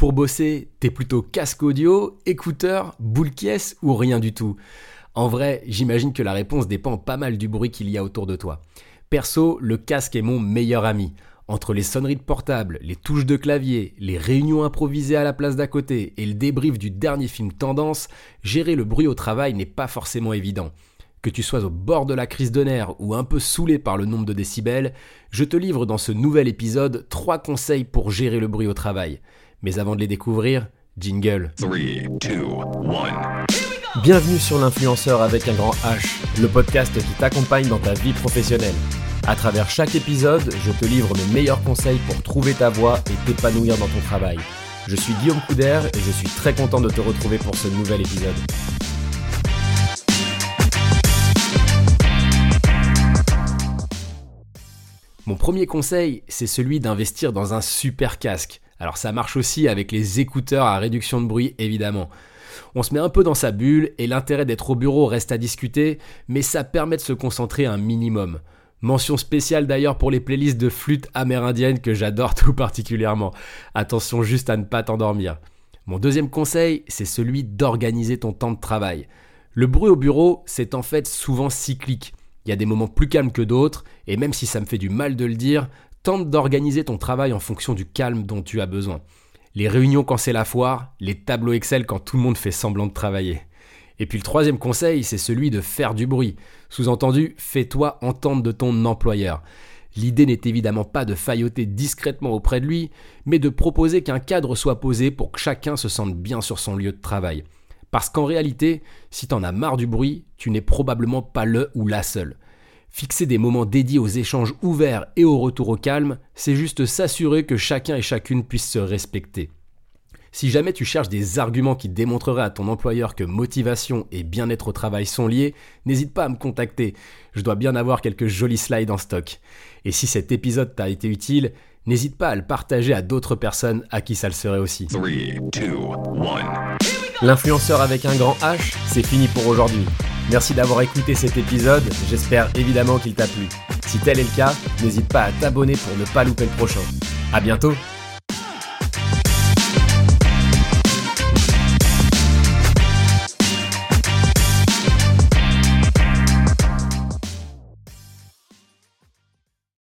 Pour bosser, t'es plutôt casque audio, écouteur, boule caisse ou rien du tout En vrai, j'imagine que la réponse dépend pas mal du bruit qu'il y a autour de toi. Perso, le casque est mon meilleur ami. Entre les sonneries de portable, les touches de clavier, les réunions improvisées à la place d'à côté et le débrief du dernier film tendance, gérer le bruit au travail n'est pas forcément évident. Que tu sois au bord de la crise de nerfs ou un peu saoulé par le nombre de décibels, je te livre dans ce nouvel épisode trois conseils pour gérer le bruit au travail. Mais avant de les découvrir, jingle. 3, 2, 1. Bienvenue sur l'influenceur avec un grand H, le podcast qui t'accompagne dans ta vie professionnelle. À travers chaque épisode, je te livre mes meilleurs conseils pour trouver ta voie et t'épanouir dans ton travail. Je suis Guillaume Couder et je suis très content de te retrouver pour ce nouvel épisode. Mon premier conseil, c'est celui d'investir dans un super casque. Alors ça marche aussi avec les écouteurs à réduction de bruit évidemment. On se met un peu dans sa bulle et l'intérêt d'être au bureau reste à discuter, mais ça permet de se concentrer un minimum. Mention spéciale d'ailleurs pour les playlists de flûte amérindienne que j'adore tout particulièrement. Attention juste à ne pas t'endormir. Mon deuxième conseil, c'est celui d'organiser ton temps de travail. Le bruit au bureau, c'est en fait souvent cyclique. Il y a des moments plus calmes que d'autres, et même si ça me fait du mal de le dire, tente d'organiser ton travail en fonction du calme dont tu as besoin. Les réunions quand c'est la foire, les tableaux Excel quand tout le monde fait semblant de travailler. Et puis le troisième conseil, c'est celui de faire du bruit. Sous-entendu, fais-toi entendre de ton employeur. L'idée n'est évidemment pas de failloter discrètement auprès de lui, mais de proposer qu'un cadre soit posé pour que chacun se sente bien sur son lieu de travail. Parce qu'en réalité, si t'en as marre du bruit, tu n'es probablement pas le ou la seule. Fixer des moments dédiés aux échanges ouverts et au retour au calme, c'est juste s'assurer que chacun et chacune puisse se respecter. Si jamais tu cherches des arguments qui démontreraient à ton employeur que motivation et bien-être au travail sont liés, n'hésite pas à me contacter. Je dois bien avoir quelques jolis slides en stock. Et si cet épisode t'a été utile, n'hésite pas à le partager à d'autres personnes à qui ça le serait aussi. L'influenceur avec un grand H, c'est fini pour aujourd'hui. Merci d'avoir écouté cet épisode, j'espère évidemment qu'il t'a plu. Si tel est le cas, n'hésite pas à t'abonner pour ne pas louper le prochain. A bientôt